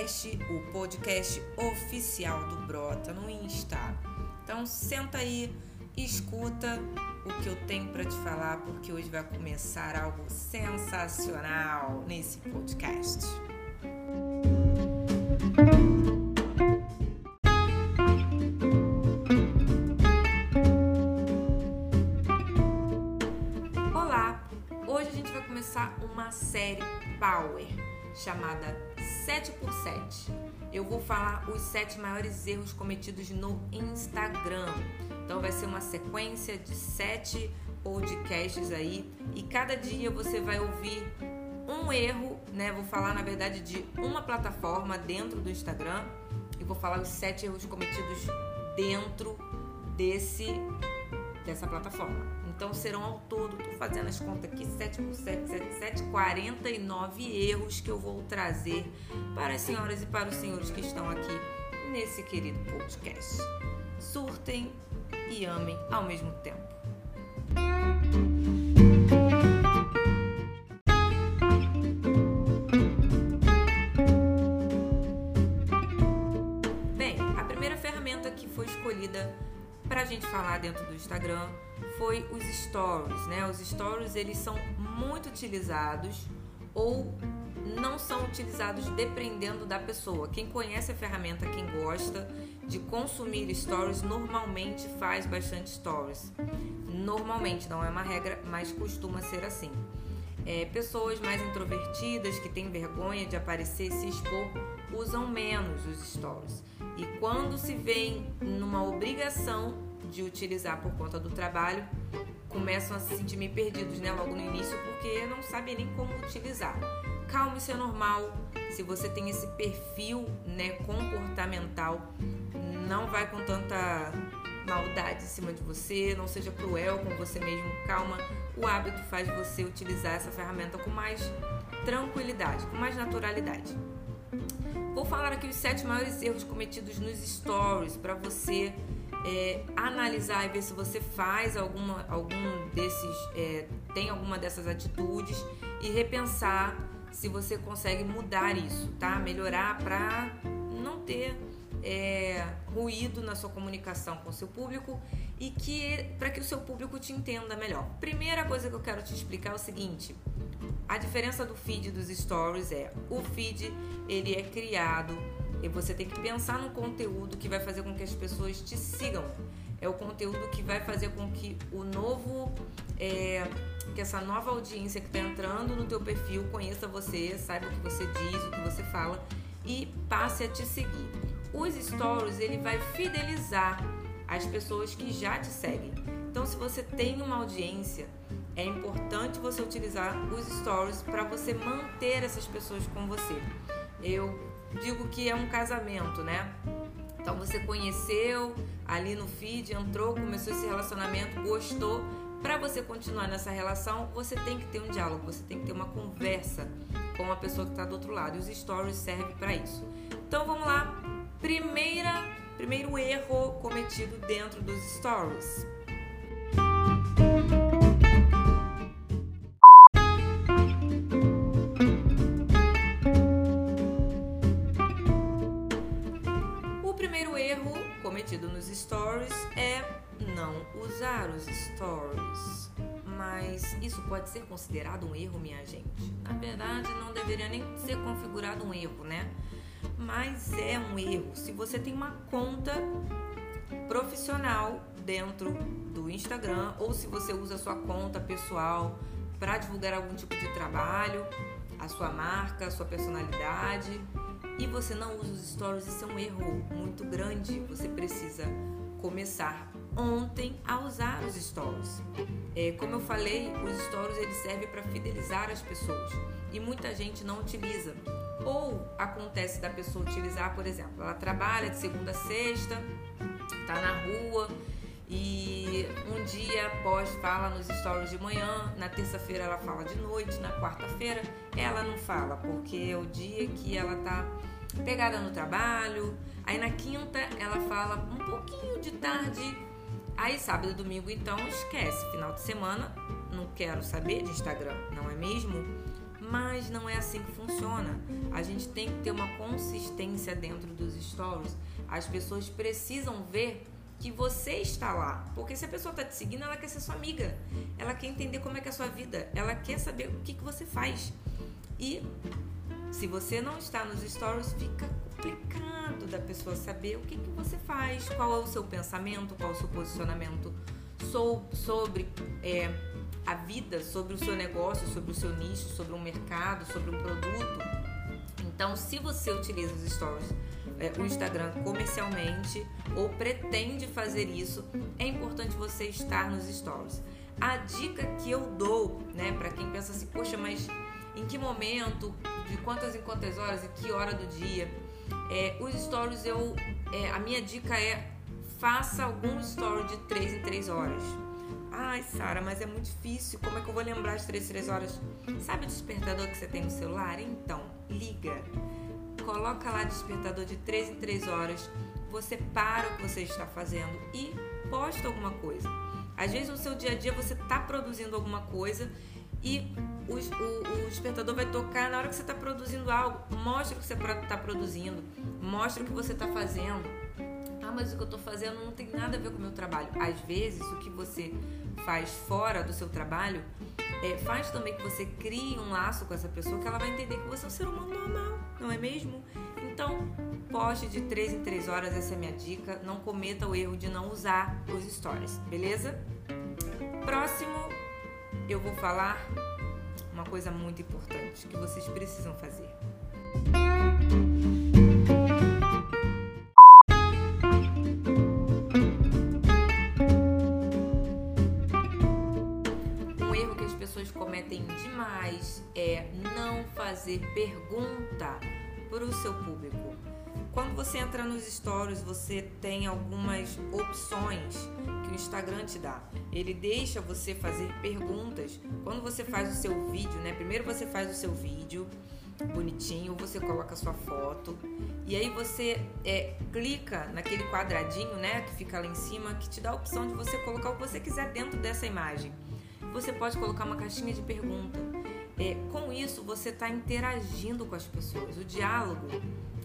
Podcast, o podcast oficial do Brota no Insta. Então senta aí, escuta o que eu tenho para te falar, porque hoje vai começar algo sensacional nesse podcast. Olá, hoje a gente vai começar uma série Power chamada 7x7. Eu vou falar os sete maiores erros cometidos no Instagram. Então vai ser uma sequência de sete podcasts aí e cada dia você vai ouvir um erro, né? Vou falar na verdade de uma plataforma dentro do Instagram e vou falar os sete erros cometidos dentro desse dessa plataforma. Então serão ao todo, tô fazendo as contas aqui, 7 por 7, 7, 7, 49 erros que eu vou trazer para as senhoras e para os senhores que estão aqui nesse querido podcast. Surtem e amem ao mesmo tempo. Stories, né? Os stories eles são muito utilizados ou não são utilizados dependendo da pessoa. Quem conhece a ferramenta, quem gosta de consumir stories, normalmente faz bastante stories. Normalmente, não é uma regra, mas costuma ser assim. É, pessoas mais introvertidas, que têm vergonha de aparecer, se expor, usam menos os stories. E quando se veem numa obrigação de utilizar por conta do trabalho começam a se sentir meio perdidos, né, logo no início, porque não sabem nem como utilizar. Calma, isso é normal. Se você tem esse perfil, né, comportamental, não vai com tanta maldade em cima de você, não seja cruel com você mesmo. Calma, o hábito faz você utilizar essa ferramenta com mais tranquilidade, com mais naturalidade. Vou falar aqui os sete maiores erros cometidos nos stories para você é, analisar e ver se você faz alguma, algum desses, é, tem alguma dessas atitudes e repensar se você consegue mudar isso, tá? Melhorar para não ter é, ruído na sua comunicação com o seu público e que para que o seu público te entenda melhor. Primeira coisa que eu quero te explicar é o seguinte: a diferença do feed dos stories é o feed ele é criado e você tem que pensar no conteúdo que vai fazer com que as pessoas te sigam. É o conteúdo que vai fazer com que o novo, é, que essa nova audiência que está entrando no teu perfil conheça você, saiba o que você diz, o que você fala e passe a te seguir. Os stories ele vai fidelizar as pessoas que já te seguem. Então, se você tem uma audiência, é importante você utilizar os stories para você manter essas pessoas com você. Eu digo que é um casamento, né? Então você conheceu ali no feed, entrou, começou esse relacionamento, gostou. Para você continuar nessa relação, você tem que ter um diálogo, você tem que ter uma conversa com a pessoa que está do outro lado. E os stories servem para isso. Então vamos lá. Primeira, primeiro erro cometido dentro dos stories. Ser considerado um erro, minha gente? Na verdade, não deveria nem ser configurado um erro, né? Mas é um erro. Se você tem uma conta profissional dentro do Instagram ou se você usa sua conta pessoal para divulgar algum tipo de trabalho, a sua marca, a sua personalidade, e você não usa os stories, isso é um erro muito grande. Você precisa começar ontem a usar os stories. É, como eu falei, os stories eles servem para fidelizar as pessoas e muita gente não utiliza. Ou acontece da pessoa utilizar, por exemplo, ela trabalha de segunda a sexta, tá na rua e um dia após fala nos stories de manhã, na terça-feira ela fala de noite, na quarta-feira ela não fala, porque é o dia que ela tá pegada no trabalho. Aí na quinta ela fala um pouquinho de tarde. Aí sábado e domingo então esquece. Final de semana não quero saber de Instagram, não é mesmo? mas não é assim que funciona. A gente tem que ter uma consistência dentro dos stories. As pessoas precisam ver que você está lá. Porque se a pessoa está te seguindo, ela quer ser sua amiga. Ela quer entender como é que é a sua vida. Ela quer saber o que, que você faz. E se você não está nos stories, fica complicado da pessoa saber o que, que você faz, qual é o seu pensamento, qual é o seu posicionamento sobre é, a vida, sobre o seu negócio, sobre o seu nicho, sobre um mercado, sobre um produto. Então, se você utiliza os stories, é, o Instagram comercialmente ou pretende fazer isso, é importante você estar nos stories. A dica que eu dou, né, para quem pensa assim, poxa, mas em que momento, de quantas em quantas horas, em que hora do dia, é, os stories eu, é, a minha dica é faça algum story de 3 em 3 horas. Ai, Sara, mas é muito difícil. Como é que eu vou lembrar de 3 em 3 horas? Sabe o despertador que você tem no celular? Então, liga. Coloca lá despertador de 3 em 3 horas. Você para o que você está fazendo e posta alguma coisa. Às vezes no seu dia a dia você está produzindo alguma coisa e o, o, o, despertador vai tocar na hora que você está produzindo algo. Mostra o que você está produzindo, mostra o que você está fazendo. Ah, mas o que eu estou fazendo não tem nada a ver com o meu trabalho. Às vezes, o que você faz fora do seu trabalho é, faz também que você crie um laço com essa pessoa que ela vai entender que você é um ser humano normal, não é mesmo? Então, poste de 3 em 3 horas, essa é a minha dica. Não cometa o erro de não usar os stories, beleza? Próximo, eu vou falar uma coisa muito importante que vocês precisam fazer. Um erro que as pessoas cometem demais é não fazer pergunta para o seu público. Quando você entra nos stories, você tem algumas opções que o Instagram te dá. Ele deixa você fazer perguntas. Quando você faz o seu vídeo, né? Primeiro você faz o seu vídeo bonitinho, você coloca a sua foto e aí você é, clica naquele quadradinho, né, que fica lá em cima, que te dá a opção de você colocar o que você quiser dentro dessa imagem. Você pode colocar uma caixinha de pergunta. É, com isso, você está interagindo com as pessoas. O diálogo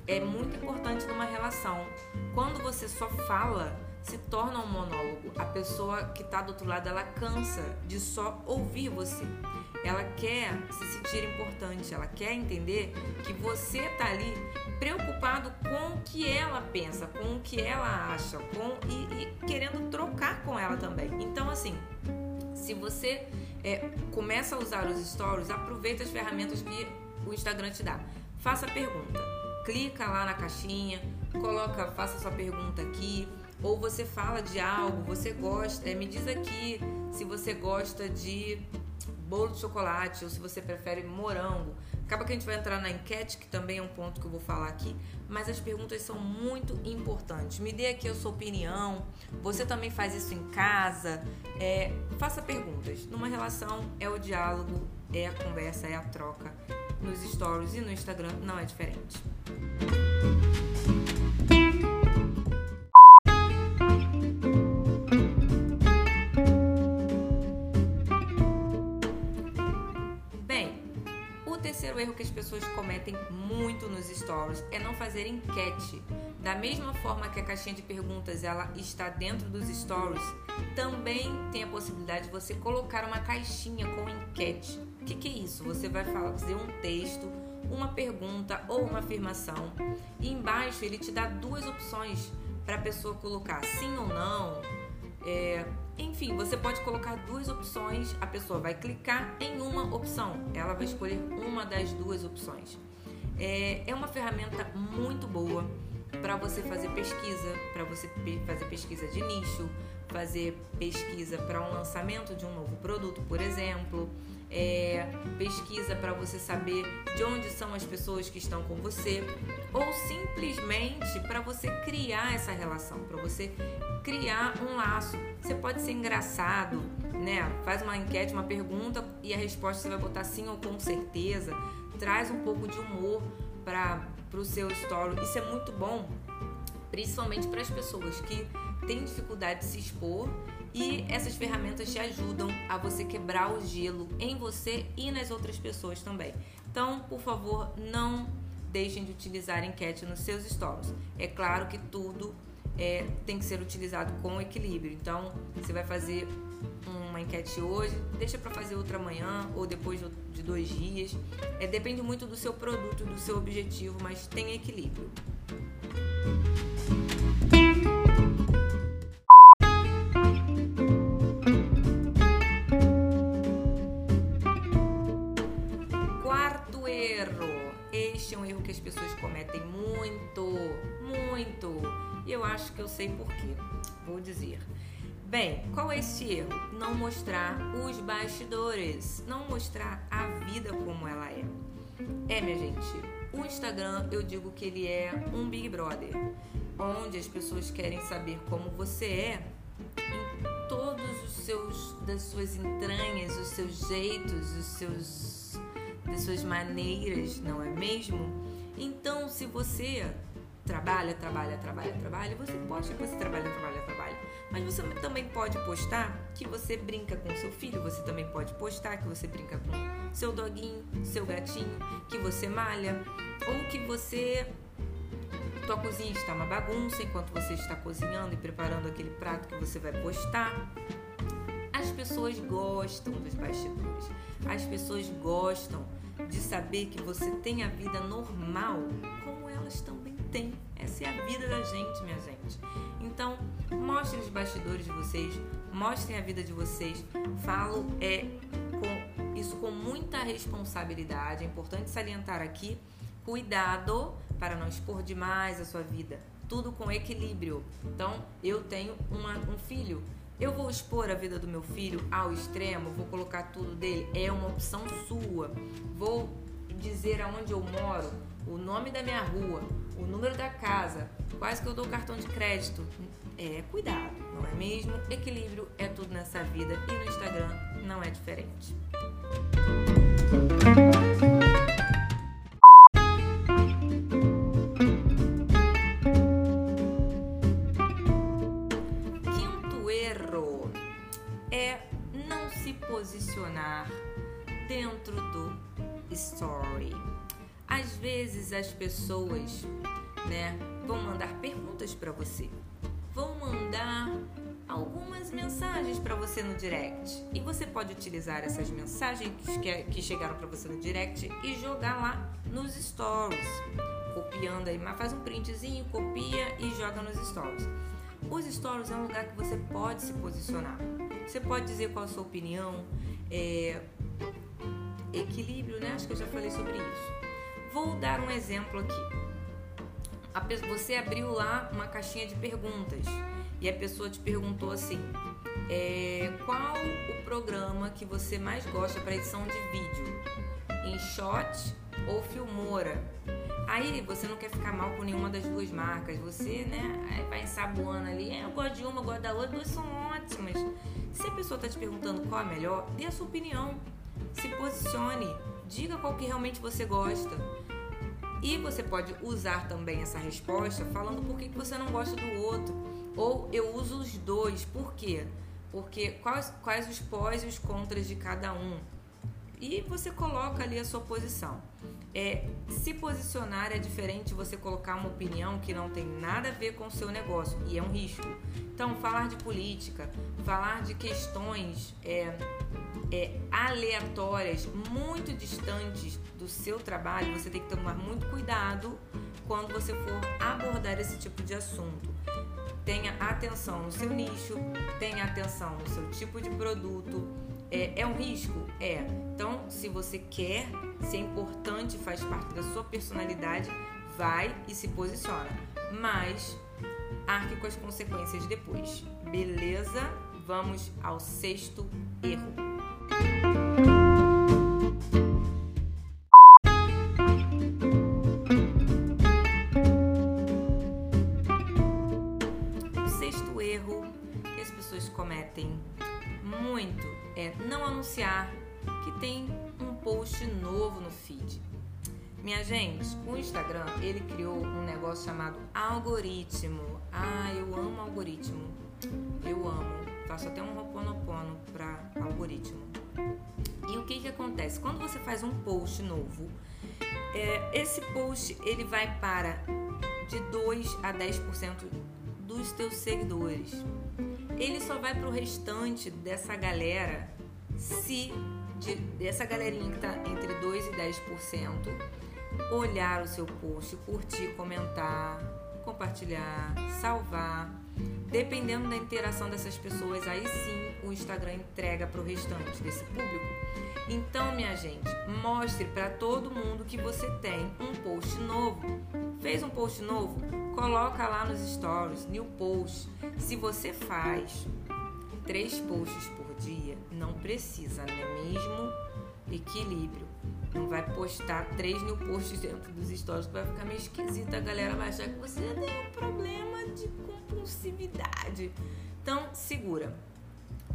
é muito importante numa relação. Quando você só fala, se torna um monólogo. A pessoa que está do outro lado, ela cansa de só ouvir você. Ela quer se sentir importante, ela quer entender que você está ali preocupado com o que ela pensa, com o que ela acha, com e, e querendo trocar com ela também. Então, assim, se você é, começa a usar os stories, aproveita as ferramentas que o Instagram te dá. Faça pergunta clica lá na caixinha, coloca, faça sua pergunta aqui, ou você fala de algo, você gosta, me diz aqui se você gosta de bolo de chocolate ou se você prefere morango. Acaba que a gente vai entrar na enquete, que também é um ponto que eu vou falar aqui, mas as perguntas são muito importantes. Me dê aqui a sua opinião. Você também faz isso em casa? É, faça perguntas. Numa relação é o diálogo, é a conversa, é a troca. Nos stories e no Instagram não é diferente. Pessoas cometem muito nos stories é não fazer enquete. Da mesma forma que a caixinha de perguntas ela está dentro dos stories, também tem a possibilidade de você colocar uma caixinha com enquete. O que, que é isso? Você vai fazer um texto uma pergunta ou uma afirmação. E embaixo ele te dá duas opções para a pessoa colocar sim ou não. É, enfim, você pode colocar duas opções, a pessoa vai clicar em uma opção, ela vai escolher uma das duas opções. É, é uma ferramenta muito boa para você fazer pesquisa, para você fazer pesquisa de nicho, fazer pesquisa para um lançamento de um novo produto, por exemplo é, pesquisa para você saber de onde são as pessoas que estão com você, ou simplesmente para você criar essa relação, para você criar um laço. Você pode ser engraçado, né? Faz uma enquete, uma pergunta e a resposta você vai botar sim ou com certeza. Traz um pouco de humor para o seu story. Isso é muito bom, principalmente para as pessoas que têm dificuldade de se expor E essas ferramentas te ajudam a você quebrar o gelo em você e nas outras pessoas também. Então, por favor, não deixem de utilizar enquete nos seus stories. É claro que tudo é, tem que ser utilizado com equilíbrio. Então, você vai fazer uma enquete hoje, deixa para fazer outra amanhã ou depois de dois dias. É, depende muito do seu produto, do seu objetivo, mas tem equilíbrio. Vou dizer. Bem, qual é esse erro? Não mostrar os bastidores, não mostrar a vida como ela é. É, minha gente, o Instagram eu digo que ele é um Big Brother, onde as pessoas querem saber como você é em todos os seus das suas entranhas, os seus jeitos, os seus das suas maneiras, não é mesmo? Então, se você trabalha, trabalha, trabalha, trabalha, você posta que você trabalha, trabalha, trabalha. Mas você também pode postar que você brinca com seu filho, você também pode postar que você brinca com seu doguinho, seu gatinho, que você malha, ou que você tua cozinha está uma bagunça enquanto você está cozinhando e preparando aquele prato que você vai postar. As pessoas gostam dos bastidores. As pessoas gostam de saber que você tem a vida normal como elas também têm. Essa é a vida da gente, minha gente. Então, mostrem os bastidores de vocês, mostrem a vida de vocês. Falo é com isso com muita responsabilidade. É importante salientar aqui, cuidado para não expor demais a sua vida. Tudo com equilíbrio. Então, eu tenho uma, um filho eu vou expor a vida do meu filho ao extremo, vou colocar tudo dele, é uma opção sua. Vou dizer aonde eu moro, o nome da minha rua, o número da casa, quase que eu dou cartão de crédito. É, cuidado, não é mesmo? Equilíbrio é tudo nessa vida e no Instagram não é diferente. Vezes as pessoas, né, vão mandar perguntas para você, vão mandar algumas mensagens para você no direct e você pode utilizar essas mensagens que, que chegaram para você no direct e jogar lá nos stories, copiando aí, mas faz um printzinho, copia e joga nos stories. Os stories é um lugar que você pode se posicionar. Você pode dizer qual a sua opinião, é, equilíbrio, né? Acho que eu já falei sobre isso. Vou dar um exemplo aqui. Você abriu lá uma caixinha de perguntas e a pessoa te perguntou assim: é, qual o programa que você mais gosta para edição de vídeo? InShot ou Filmora? Aí você não quer ficar mal com nenhuma das duas marcas, você, né, vai ensaboando ali, é, eu gosto de uma, eu gosto da outra, duas são ótimas. Se a pessoa está te perguntando qual é melhor, dê a sua opinião se posicione, diga qual que realmente você gosta. E você pode usar também essa resposta falando por que você não gosta do outro. Ou eu uso os dois, por quê? Porque quais, quais os pós e os contras de cada um. E você coloca ali a sua posição. É, se posicionar é diferente você colocar uma opinião que não tem nada a ver com o seu negócio e é um risco. Então, falar de política, falar de questões é, é, aleatórias, muito distantes do seu trabalho, você tem que tomar muito cuidado quando você for abordar esse tipo de assunto. Tenha atenção no seu nicho, tenha atenção no seu tipo de produto. É, é um risco? É. Então, se você quer, se é importante, faz parte da sua personalidade, vai e se posiciona. Mas arque com as consequências depois. Beleza? Vamos ao sexto erro. Cometem muito é não anunciar que tem um post novo no feed. Minha gente, o Instagram ele criou um negócio chamado algoritmo. Ah, eu amo algoritmo. Eu amo faço até um roponopono para algoritmo. E o que que acontece? Quando você faz um post novo, é, esse post ele vai para de 2 a 10% dos teus seguidores. Ele só vai para o restante dessa galera se de, dessa galerinha que está entre 2 e 10% olhar o seu post, curtir, comentar, compartilhar, salvar. Dependendo da interação dessas pessoas, aí sim o Instagram entrega para o restante desse público. Então, minha gente, mostre para todo mundo que você tem um post novo. Fez um post novo? Coloca lá nos stories, new post. Se você faz três posts por dia, não precisa, não é mesmo? Equilíbrio. Não vai postar três mil posts dentro dos stories que vai ficar meio esquisito. A galera vai achar que você tem um problema de compulsividade. Então, segura.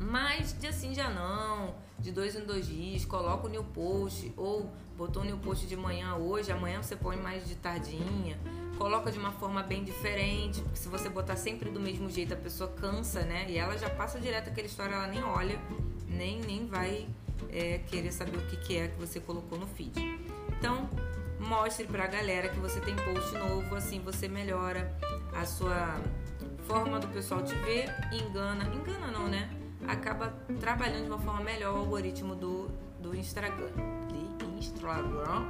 Mas de assim já não, de dois em dois dias, coloca o new post, ou botou o new post de manhã hoje, amanhã você põe mais de tardinha, coloca de uma forma bem diferente, porque se você botar sempre do mesmo jeito a pessoa cansa, né? E ela já passa direto aquela história, ela nem olha, nem, nem vai é, querer saber o que, que é que você colocou no feed. Então, mostre pra galera que você tem post novo, assim você melhora a sua forma do pessoal te ver, engana, engana não, né? Acaba trabalhando de uma forma melhor o algoritmo do, do Instagram. De Instagram.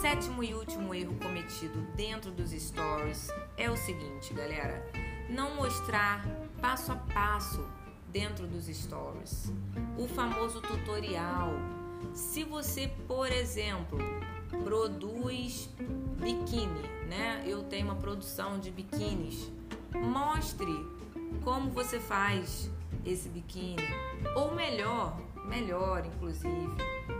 sétimo e último erro cometido dentro dos stories é o seguinte, galera: não mostrar passo a passo dentro dos stories. O famoso tutorial. Se você, por exemplo, produz biquíni, né? Eu tenho uma produção de biquínis. Mostre como você faz esse biquíni, ou melhor, melhor inclusive,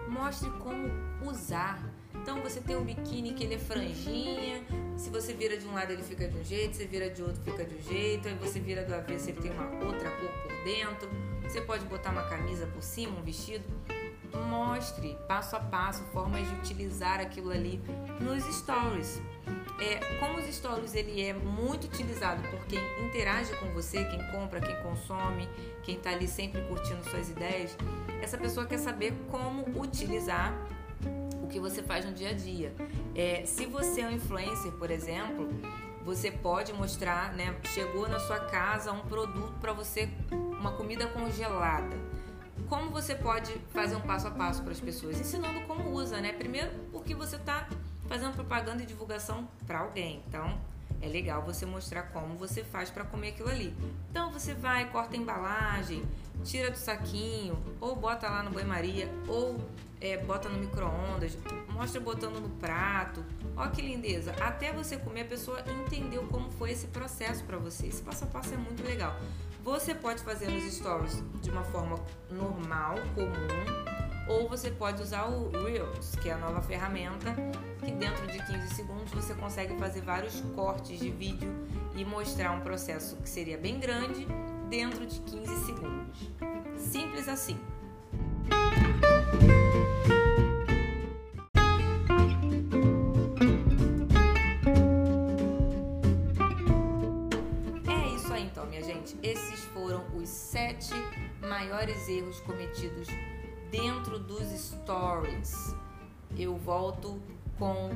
mostre como usar então você tem um biquíni que ele é franjinha, se você vira de um lado ele fica de um jeito, você vira de outro fica de um jeito, aí você vira do avesso ele tem uma outra cor por dentro. Você pode botar uma camisa por cima, um vestido. Mostre passo a passo formas de utilizar aquilo ali nos stories. É, como os stories ele é muito utilizado por quem interage com você, quem compra, quem consome, quem está ali sempre curtindo suas ideias, essa pessoa quer saber como utilizar o que você faz no dia a dia. É, se você é um influencer, por exemplo, você pode mostrar, né? Chegou na sua casa um produto para você, uma comida congelada. Como você pode fazer um passo a passo para as pessoas? Ensinando como usa, né? Primeiro, porque você está fazendo propaganda e divulgação para alguém. Então, é legal você mostrar como você faz para comer aquilo ali. Então, você vai, corta a embalagem, tira do saquinho, ou bota lá no banho-maria, ou é, bota no micro-ondas, mostra botando no prato. Ó que lindeza! Até você comer, a pessoa entendeu como foi esse processo para você. Esse passo a passo é muito legal. Você pode fazer nos stories de uma forma normal, comum, ou você pode usar o Reels, que é a nova ferramenta que dentro de 15 segundos você consegue fazer vários cortes de vídeo e mostrar um processo que seria bem grande dentro de 15 segundos. Simples assim. Maiores erros cometidos dentro dos stories. Eu volto com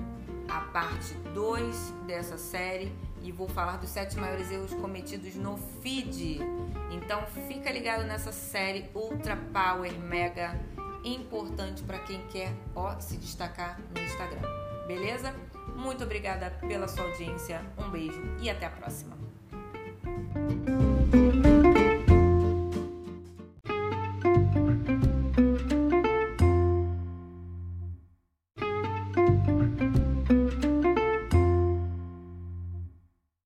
a parte 2 dessa série e vou falar dos sete maiores erros cometidos no feed. Então fica ligado nessa série Ultra Power Mega importante para quem quer ó, se destacar no Instagram. Beleza? Muito obrigada pela sua audiência. Um beijo e até a próxima.